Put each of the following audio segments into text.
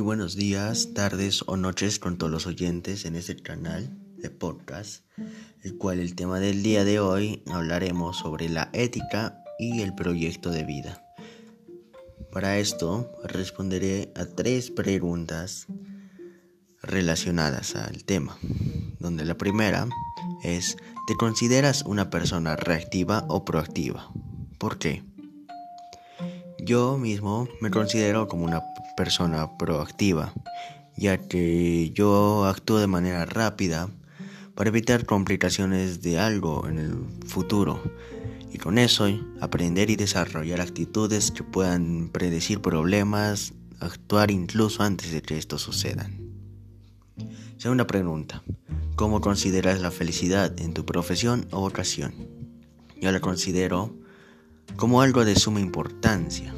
buenos días, tardes o noches con todos los oyentes en este canal de podcast, el cual el tema del día de hoy hablaremos sobre la ética y el proyecto de vida. Para esto responderé a tres preguntas relacionadas al tema, donde la primera es, ¿te consideras una persona reactiva o proactiva? ¿Por qué? Yo mismo me considero como una persona proactiva, ya que yo actúo de manera rápida para evitar complicaciones de algo en el futuro y con eso aprender y desarrollar actitudes que puedan predecir problemas, actuar incluso antes de que estos sucedan. Segunda pregunta, ¿cómo consideras la felicidad en tu profesión o vocación? Yo la considero como algo de suma importancia,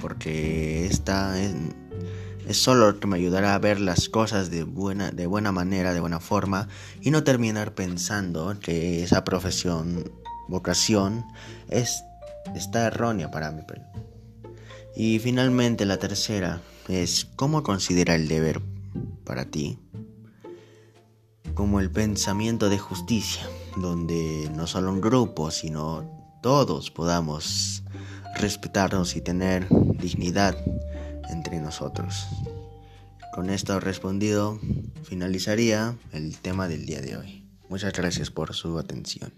porque esta es, solo lo que me ayudará a ver las cosas de buena, de buena manera, de buena forma, y no terminar pensando que esa profesión, vocación, es, está errónea para mí. Y finalmente la tercera es cómo considera el deber para ti como el pensamiento de justicia, donde no solo un grupo, sino todos podamos respetarnos y tener dignidad entre nosotros. Con esto respondido, finalizaría el tema del día de hoy. Muchas gracias por su atención.